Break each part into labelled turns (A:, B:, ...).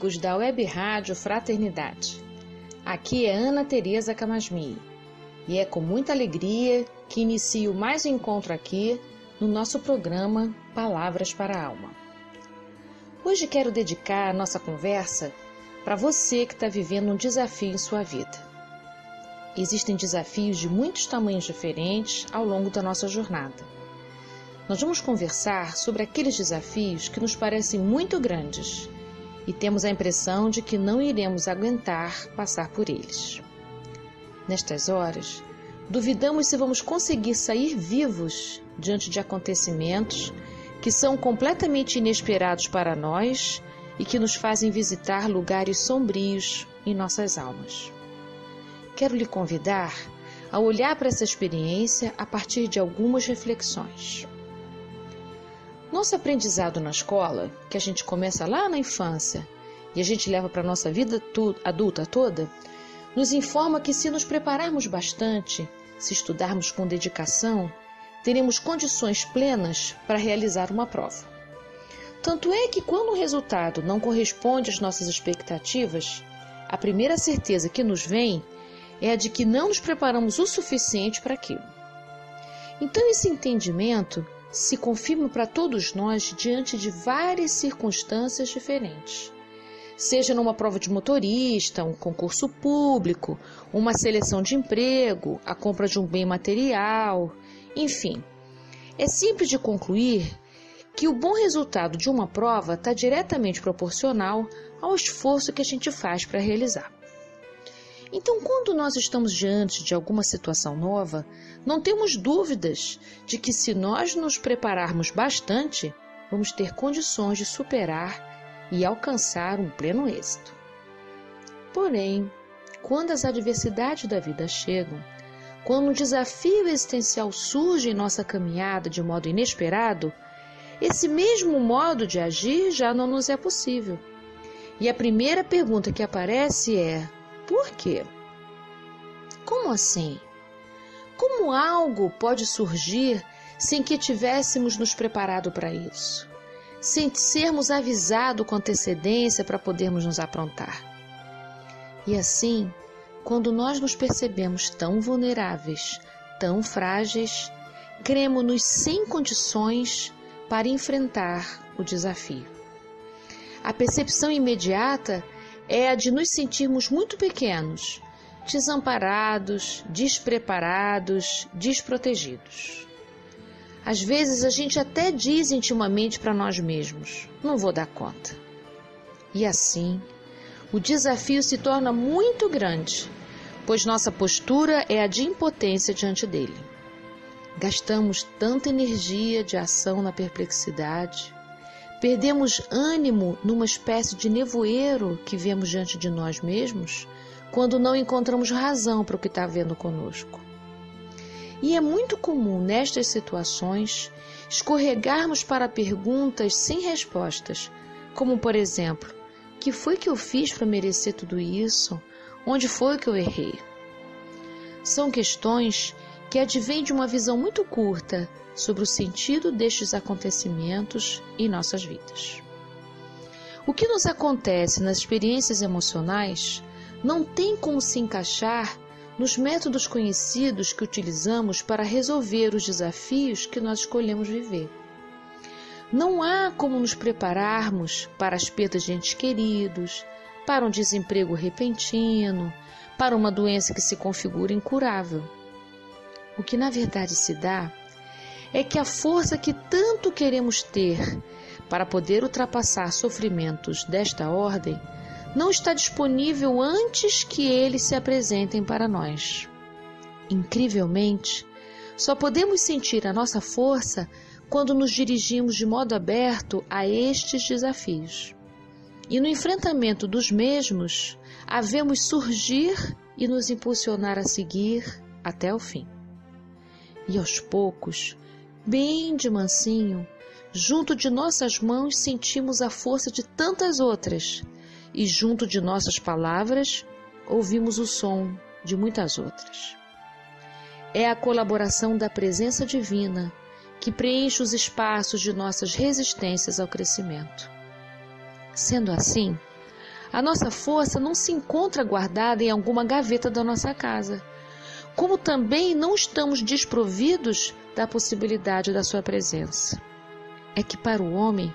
A: Amigos da Web Rádio Fraternidade. Aqui é Ana Tereza Camasmi e é com muita alegria que inicio mais um encontro aqui no nosso programa Palavras para a Alma. Hoje quero dedicar a nossa conversa para você que está vivendo um desafio em sua vida. Existem desafios de muitos tamanhos diferentes ao longo da nossa jornada. Nós vamos conversar sobre aqueles desafios que nos parecem muito grandes e temos a impressão de que não iremos aguentar passar por eles. Nestas horas, duvidamos se vamos conseguir sair vivos diante de acontecimentos que são completamente inesperados para nós e que nos fazem visitar lugares sombrios em nossas almas. Quero lhe convidar a olhar para essa experiência a partir de algumas reflexões. Nosso aprendizado na escola, que a gente começa lá na infância e a gente leva para a nossa vida adulta toda, nos informa que se nos prepararmos bastante, se estudarmos com dedicação, teremos condições plenas para realizar uma prova. Tanto é que, quando o resultado não corresponde às nossas expectativas, a primeira certeza que nos vem é a de que não nos preparamos o suficiente para aquilo. Então, esse entendimento se confirma para todos nós diante de várias circunstâncias diferentes. Seja numa prova de motorista, um concurso público, uma seleção de emprego, a compra de um bem material, enfim. É simples de concluir que o bom resultado de uma prova está diretamente proporcional ao esforço que a gente faz para realizar. Então, quando nós estamos diante de alguma situação nova, não temos dúvidas de que, se nós nos prepararmos bastante, vamos ter condições de superar e alcançar um pleno êxito. Porém, quando as adversidades da vida chegam, quando um desafio existencial surge em nossa caminhada de modo inesperado, esse mesmo modo de agir já não nos é possível. E a primeira pergunta que aparece é: por quê? Como assim? Como algo pode surgir sem que tivéssemos nos preparado para isso? Sem sermos avisados com antecedência para podermos nos aprontar? E assim, quando nós nos percebemos tão vulneráveis, tão frágeis, cremos-nos sem condições para enfrentar o desafio. A percepção imediata é a de nos sentirmos muito pequenos, desamparados, despreparados, desprotegidos. Às vezes a gente até diz intimamente para nós mesmos: não vou dar conta. E assim, o desafio se torna muito grande, pois nossa postura é a de impotência diante dele. Gastamos tanta energia de ação na perplexidade, Perdemos ânimo numa espécie de nevoeiro que vemos diante de nós mesmos quando não encontramos razão para o que está vendo conosco. E é muito comum nestas situações escorregarmos para perguntas sem respostas, como por exemplo: que foi que eu fiz para merecer tudo isso? Onde foi que eu errei? São questões que advêm de uma visão muito curta sobre o sentido destes acontecimentos em nossas vidas. O que nos acontece nas experiências emocionais não tem como se encaixar nos métodos conhecidos que utilizamos para resolver os desafios que nós escolhemos viver. Não há como nos prepararmos para as perdas de entes queridos, para um desemprego repentino, para uma doença que se configura incurável. O que na verdade se dá é que a força que tanto queremos ter para poder ultrapassar sofrimentos desta ordem não está disponível antes que eles se apresentem para nós. Incrivelmente, só podemos sentir a nossa força quando nos dirigimos de modo aberto a estes desafios. E no enfrentamento dos mesmos, havemos surgir e nos impulsionar a seguir até o fim. E aos poucos, bem de mansinho, junto de nossas mãos sentimos a força de tantas outras, e junto de nossas palavras ouvimos o som de muitas outras. É a colaboração da presença divina que preenche os espaços de nossas resistências ao crescimento. Sendo assim, a nossa força não se encontra guardada em alguma gaveta da nossa casa, como também não estamos desprovidos da possibilidade da sua presença. É que para o homem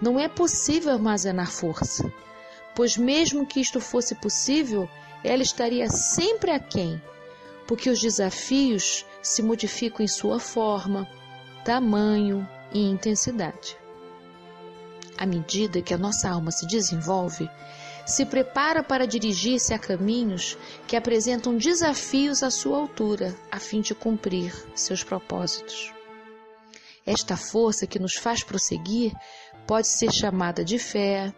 A: não é possível armazenar força, pois mesmo que isto fosse possível, ela estaria sempre aquém, porque os desafios se modificam em sua forma, tamanho e intensidade. À medida que a nossa alma se desenvolve, se prepara para dirigir-se a caminhos que apresentam desafios à sua altura, a fim de cumprir seus propósitos. Esta força que nos faz prosseguir pode ser chamada de fé,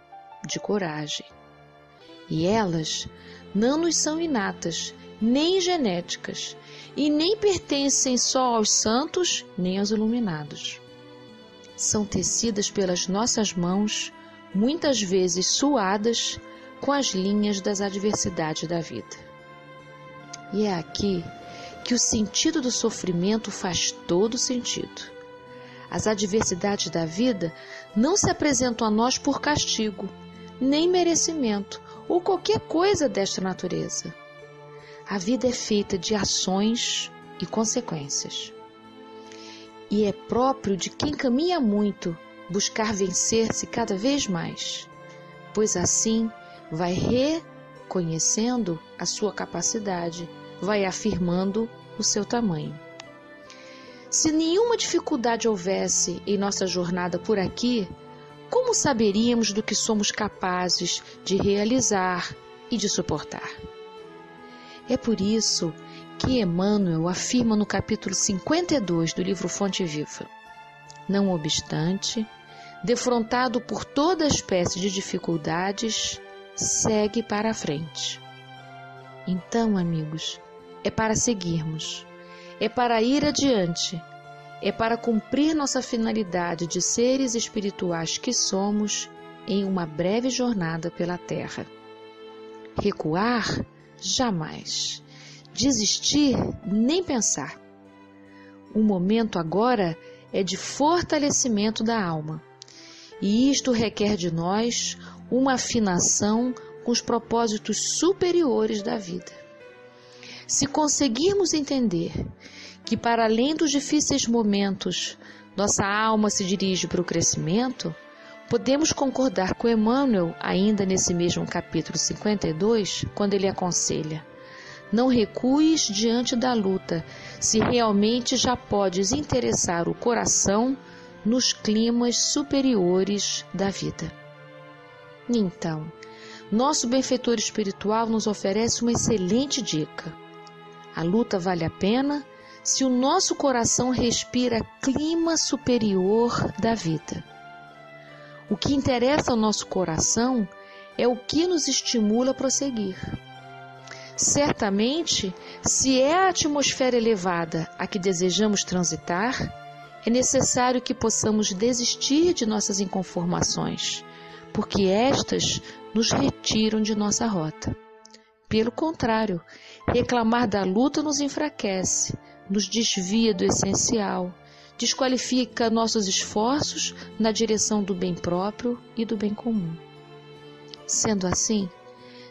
A: de coragem. E elas não nos são inatas, nem genéticas, e nem pertencem só aos santos, nem aos iluminados. São tecidas pelas nossas mãos, muitas vezes suadas com as linhas das adversidades da vida. E é aqui que o sentido do sofrimento faz todo sentido. As adversidades da vida não se apresentam a nós por castigo, nem merecimento ou qualquer coisa desta natureza. A vida é feita de ações e consequências. E é próprio de quem caminha muito buscar vencer-se cada vez mais, pois assim vai reconhecendo a sua capacidade, vai afirmando o seu tamanho. Se nenhuma dificuldade houvesse em nossa jornada por aqui, como saberíamos do que somos capazes de realizar e de suportar? É por isso que Emmanuel afirma no capítulo 52 do livro Fonte Viva: Não obstante, defrontado por toda espécie de dificuldades, segue para a frente. Então, amigos, é para seguirmos, é para ir adiante, é para cumprir nossa finalidade de seres espirituais que somos em uma breve jornada pela Terra. Recuar? Jamais. Desistir? Nem pensar. O momento agora é de fortalecimento da alma. E isto requer de nós uma afinação com os propósitos superiores da vida. Se conseguirmos entender que, para além dos difíceis momentos, nossa alma se dirige para o crescimento, podemos concordar com Emmanuel, ainda nesse mesmo capítulo 52, quando ele aconselha: Não recues diante da luta, se realmente já podes interessar o coração nos climas superiores da vida. Então, nosso benfeitor espiritual nos oferece uma excelente dica. A luta vale a pena se o nosso coração respira clima superior da vida. O que interessa ao nosso coração é o que nos estimula a prosseguir. Certamente, se é a atmosfera elevada a que desejamos transitar, é necessário que possamos desistir de nossas inconformações porque estas nos retiram de nossa rota. Pelo contrário, reclamar da luta nos enfraquece, nos desvia do essencial, desqualifica nossos esforços na direção do bem próprio e do bem comum. Sendo assim,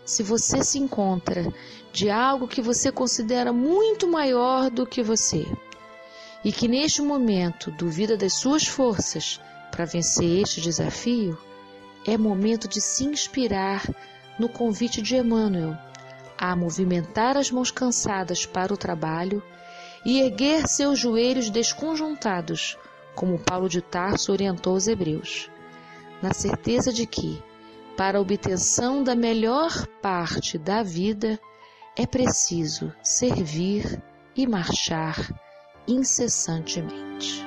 A: se você se encontra de algo que você considera muito maior do que você e que neste momento duvida das suas forças para vencer este desafio, é momento de se inspirar no convite de Emmanuel a movimentar as mãos cansadas para o trabalho e erguer seus joelhos desconjuntados, como Paulo de Tarso orientou os hebreus, na certeza de que, para a obtenção da melhor parte da vida, é preciso servir e marchar incessantemente.